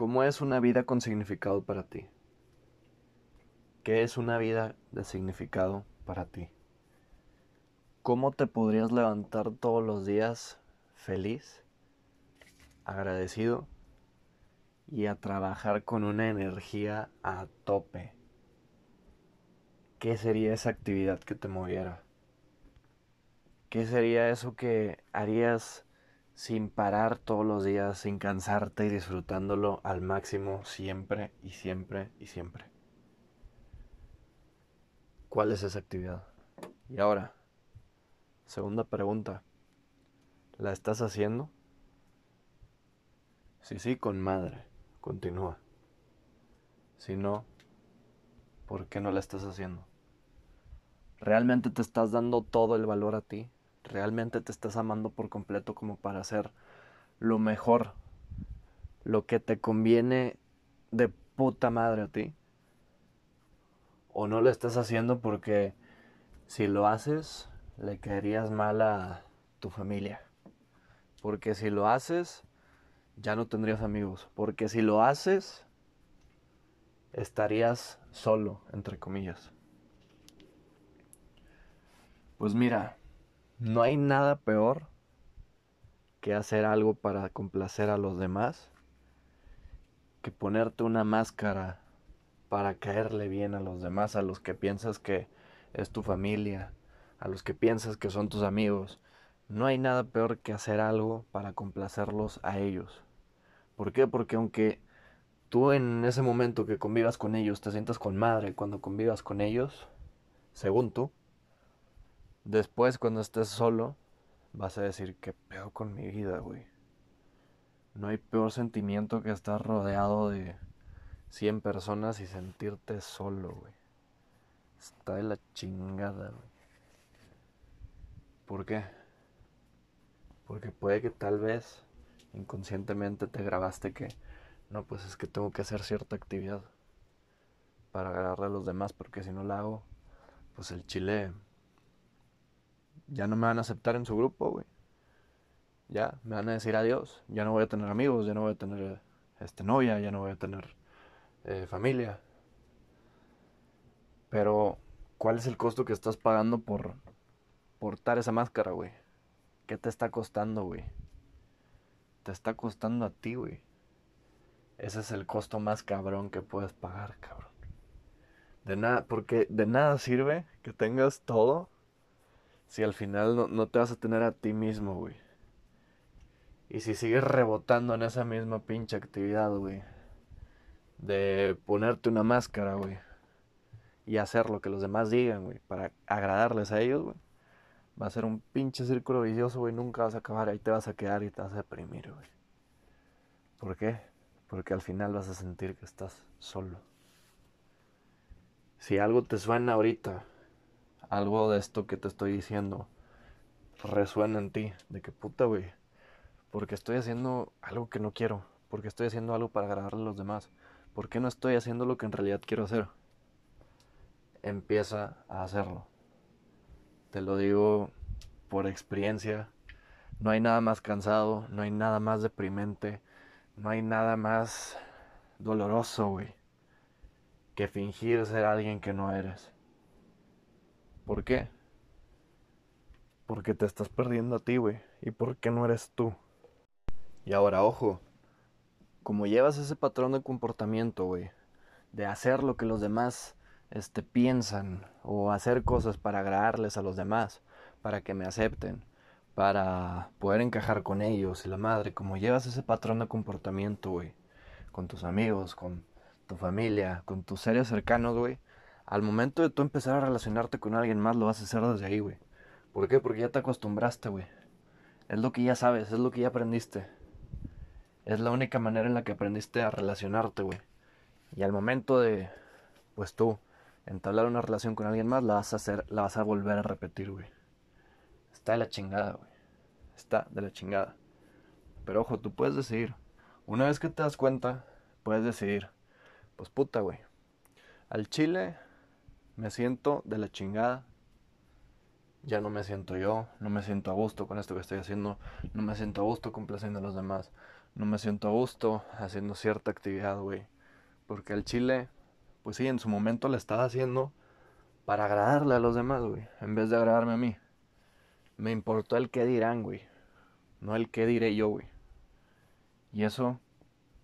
¿Cómo es una vida con significado para ti? ¿Qué es una vida de significado para ti? ¿Cómo te podrías levantar todos los días feliz, agradecido y a trabajar con una energía a tope? ¿Qué sería esa actividad que te moviera? ¿Qué sería eso que harías sin parar todos los días, sin cansarte y disfrutándolo al máximo siempre y siempre y siempre? ¿Cuál es esa actividad? Y ahora, segunda pregunta. ¿La estás haciendo? Si sí, con madre, continúa. Si no, ¿por qué no la estás haciendo? ¿Realmente te estás dando todo el valor a ti? ¿Realmente te estás amando por completo como para hacer lo mejor, lo que te conviene de puta madre a ti? o no lo estás haciendo porque si lo haces le caerías mal a tu familia. Porque si lo haces ya no tendrías amigos. Porque si lo haces estarías solo, entre comillas. Pues mira, no hay nada peor que hacer algo para complacer a los demás que ponerte una máscara para caerle bien a los demás, a los que piensas que es tu familia, a los que piensas que son tus amigos. No hay nada peor que hacer algo para complacerlos a ellos. ¿Por qué? Porque aunque tú en ese momento que convivas con ellos te sientas con madre cuando convivas con ellos, según tú, después cuando estés solo vas a decir que peor con mi vida, güey. No hay peor sentimiento que estar rodeado de 100 personas y sentirte solo, güey. Está de la chingada, güey. ¿Por qué? Porque puede que tal vez inconscientemente te grabaste que no, pues es que tengo que hacer cierta actividad para agarrarle a los demás, porque si no la hago, pues el chile ya no me van a aceptar en su grupo, güey. Ya me van a decir adiós, ya no voy a tener amigos, ya no voy a tener este novia, ya no voy a tener eh, familia. Pero, ¿cuál es el costo que estás pagando por portar esa máscara, güey? ¿Qué te está costando, güey? Te está costando a ti, güey. Ese es el costo más cabrón que puedes pagar, cabrón. De nada, porque de nada sirve que tengas todo si al final no, no te vas a tener a ti mismo, güey. Y si sigues rebotando en esa misma pinche actividad, güey de ponerte una máscara, güey. Y hacer lo que los demás digan, güey. Para agradarles a ellos, güey. Va a ser un pinche círculo vicioso, güey. Nunca vas a acabar. Ahí te vas a quedar y te vas a deprimir, güey. ¿Por qué? Porque al final vas a sentir que estás solo. Si algo te suena ahorita, algo de esto que te estoy diciendo, resuena en ti, de que puta, güey, porque estoy haciendo algo que no quiero, porque estoy haciendo algo para agradarle a los demás, ¿por qué no estoy haciendo lo que en realidad quiero hacer? Empieza a hacerlo. Te lo digo por experiencia. No hay nada más cansado, no hay nada más deprimente, no hay nada más doloroso, güey, que fingir ser alguien que no eres. ¿Por qué? Porque te estás perdiendo a ti, güey. ¿Y por qué no eres tú? Y ahora, ojo, como llevas ese patrón de comportamiento, güey, de hacer lo que los demás este, piensan o hacer cosas para agradarles a los demás, para que me acepten, para poder encajar con ellos y la madre, como llevas ese patrón de comportamiento, güey, con tus amigos, con tu familia, con tus seres cercanos, güey, al momento de tú empezar a relacionarte con alguien más, lo vas a hacer desde ahí, güey. ¿Por qué? Porque ya te acostumbraste, güey. Es lo que ya sabes, es lo que ya aprendiste. Es la única manera en la que aprendiste a relacionarte, güey. Y al momento de, pues tú, entablar una relación con alguien más, la vas a hacer, la vas a volver a repetir, güey. Está de la chingada, güey. Está de la chingada. Pero ojo, tú puedes decidir. Una vez que te das cuenta, puedes decidir. Pues puta, güey. Al chile me siento de la chingada. Ya no me siento yo, no me siento a gusto con esto que estoy haciendo, no me siento a gusto complaciendo a los demás, no me siento a gusto haciendo cierta actividad, güey. Porque el chile, pues sí, en su momento le estaba haciendo para agradarle a los demás, güey, en vez de agradarme a mí. Me importó el qué dirán, güey, no el qué diré yo, güey. Y eso,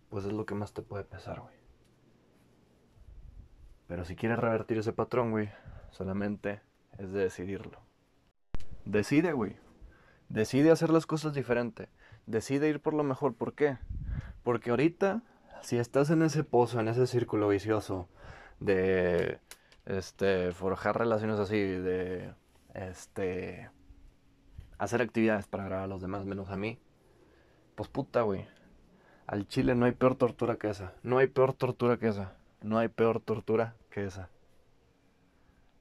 pues es lo que más te puede pesar, güey. Pero si quieres revertir ese patrón, güey, solamente es de decidirlo. Decide, güey. Decide hacer las cosas diferente. Decide ir por lo mejor. ¿Por qué? Porque ahorita, si estás en ese pozo, en ese círculo vicioso de este forjar relaciones así, de este hacer actividades para agradar a los demás menos a mí, pues puta, güey. Al chile no hay peor tortura que esa. No hay peor tortura que esa. No hay peor tortura que esa.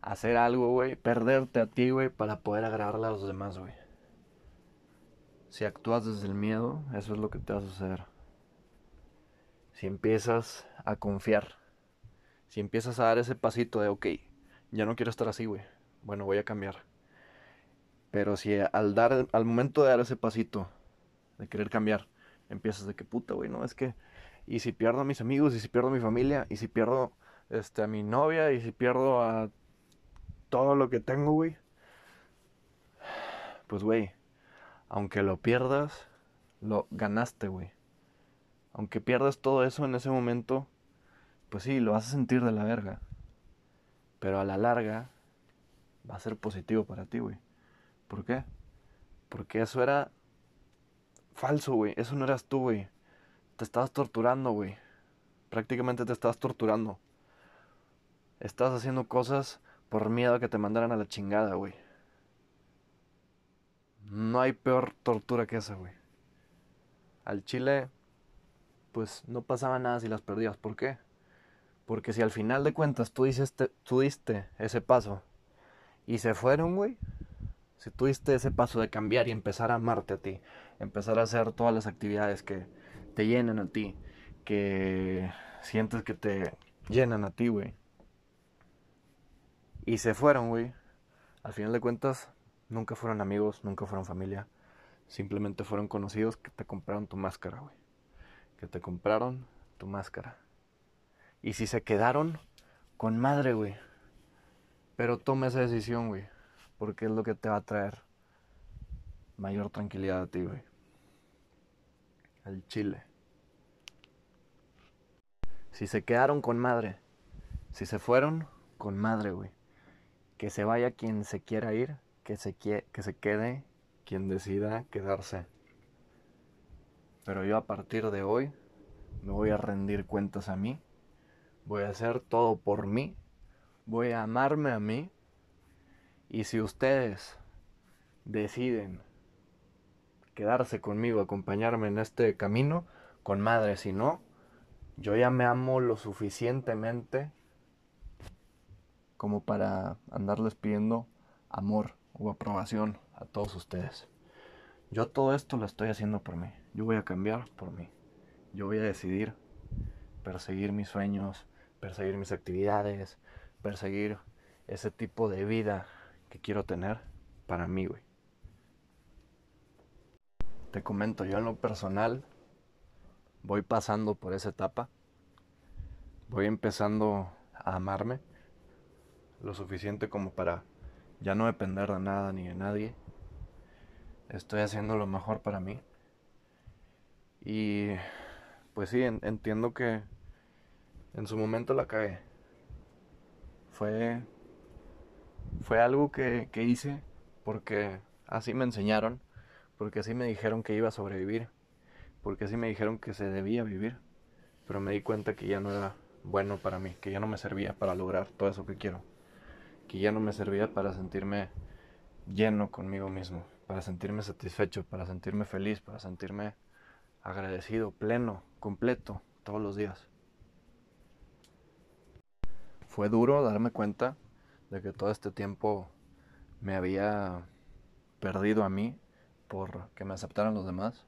Hacer algo, güey. Perderte a ti, güey, para poder agradarle a los demás, güey. Si actúas desde el miedo, eso es lo que te va a suceder. Si empiezas a confiar. Si empiezas a dar ese pasito de, ok, ya no quiero estar así, güey. Bueno, voy a cambiar. Pero si al dar, al momento de dar ese pasito, de querer cambiar, empiezas de que puta, güey, no, es que, y si pierdo a mis amigos, y si pierdo a mi familia, y si pierdo este, a mi novia, y si pierdo a todo lo que tengo, güey, pues, güey, aunque lo pierdas, lo ganaste, güey. Aunque pierdas todo eso en ese momento, pues sí, lo vas a sentir de la verga. Pero a la larga va a ser positivo para ti, güey. ¿Por qué? Porque eso era falso, güey. Eso no eras tú, güey. Te estabas torturando, güey. Prácticamente te estabas torturando. Estás haciendo cosas por miedo a que te mandaran a la chingada, güey. No hay peor tortura que esa, güey. Al chile, pues no pasaba nada si las perdías. ¿Por qué? Porque si al final de cuentas tú, dices, tú diste ese paso y se fueron, güey, si tú diste ese paso de cambiar y empezar a amarte a ti, empezar a hacer todas las actividades que te llenan a ti, que sientes que te llenan a ti, güey. Y se fueron, güey. Al final de cuentas, nunca fueron amigos, nunca fueron familia. Simplemente fueron conocidos que te compraron tu máscara, güey. Que te compraron tu máscara. Y si se quedaron, con madre, güey. Pero toma esa decisión, güey. Porque es lo que te va a traer mayor tranquilidad a ti, güey. Al chile. Si se quedaron con madre. Si se fueron, con madre, güey. Que se vaya quien se quiera ir. Que se, que se quede quien decida quedarse. Pero yo a partir de hoy me voy a rendir cuentas a mí voy a hacer todo por mí, voy a amarme a mí y si ustedes deciden quedarse conmigo, acompañarme en este camino, con madre, si no, yo ya me amo lo suficientemente como para andarles pidiendo amor o aprobación a todos ustedes. Yo todo esto lo estoy haciendo por mí. Yo voy a cambiar por mí. Yo voy a decidir perseguir mis sueños, perseguir mis actividades, perseguir ese tipo de vida que quiero tener para mí, güey. Te comento, yo en lo personal voy pasando por esa etapa. Voy empezando a amarme lo suficiente como para ya no depender de nada ni de nadie. Estoy haciendo lo mejor para mí. Y pues sí, entiendo que en su momento la cagué. Fue, fue algo que, que hice porque así me enseñaron, porque así me dijeron que iba a sobrevivir, porque así me dijeron que se debía vivir, pero me di cuenta que ya no era bueno para mí, que ya no me servía para lograr todo eso que quiero, que ya no me servía para sentirme lleno conmigo mismo, para sentirme satisfecho, para sentirme feliz, para sentirme agradecido, pleno, completo, todos los días. Fue duro darme cuenta de que todo este tiempo me había perdido a mí por que me aceptaran los demás.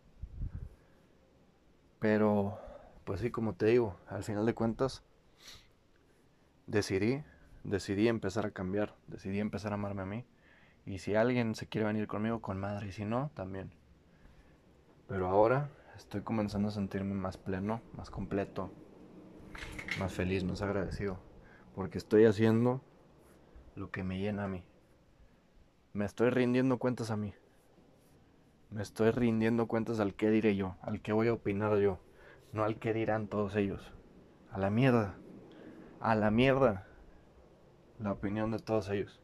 Pero, pues sí, como te digo, al final de cuentas, decidí, decidí empezar a cambiar, decidí empezar a amarme a mí. Y si alguien se quiere venir conmigo, con madre, y si no, también. Pero ahora estoy comenzando a sentirme más pleno, más completo, más feliz, más agradecido. Porque estoy haciendo lo que me llena a mí. Me estoy rindiendo cuentas a mí. Me estoy rindiendo cuentas al que diré yo, al que voy a opinar yo, no al que dirán todos ellos. A la mierda. A la mierda. La opinión de todos ellos.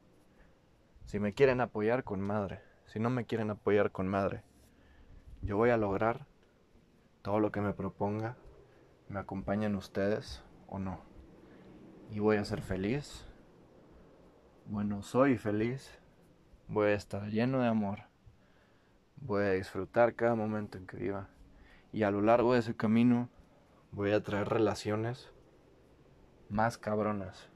Si me quieren apoyar con madre, si no me quieren apoyar con madre, yo voy a lograr todo lo que me proponga, me acompañen ustedes o no. Y voy a ser feliz. Bueno, soy feliz. Voy a estar lleno de amor. Voy a disfrutar cada momento en que viva. Y a lo largo de ese camino voy a traer relaciones más cabronas.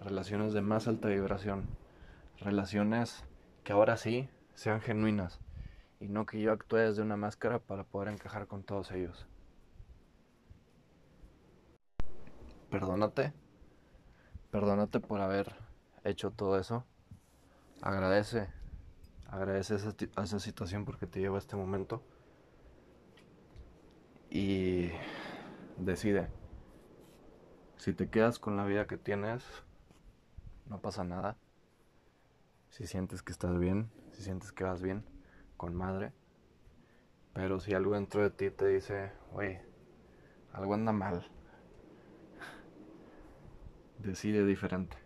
Relaciones de más alta vibración. Relaciones que ahora sí sean genuinas. Y no que yo actúe desde una máscara para poder encajar con todos ellos. Perdónate. Perdónate por haber hecho todo eso. Agradece Agradece esa, esa situación porque te lleva a este momento. Y decide. Si te quedas con la vida que tienes, no pasa nada. Si sientes que estás bien, si sientes que vas bien, con madre. Pero si algo dentro de ti te dice, oye, algo anda mal, decide diferente.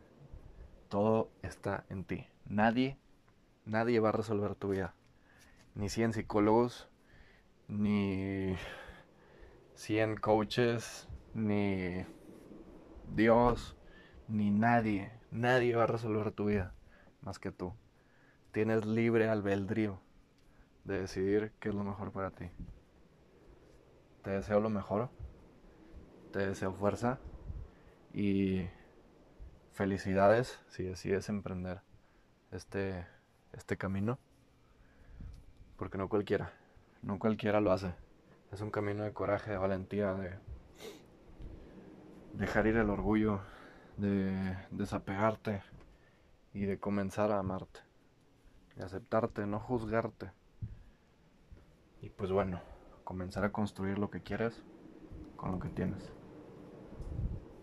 Todo está en ti. Nadie Nadie va a resolver tu vida. Ni 100 psicólogos, ni 100 coaches, ni Dios, ni nadie. Nadie va a resolver tu vida más que tú. Tienes libre albedrío de decidir qué es lo mejor para ti. Te deseo lo mejor. Te deseo fuerza y felicidades si decides emprender este este camino, porque no cualquiera, no cualquiera lo hace. Es un camino de coraje, de valentía, de dejar ir el orgullo, de desapegarte y de comenzar a amarte, de aceptarte, no juzgarte. Y pues bueno, comenzar a construir lo que quieres con lo que tienes.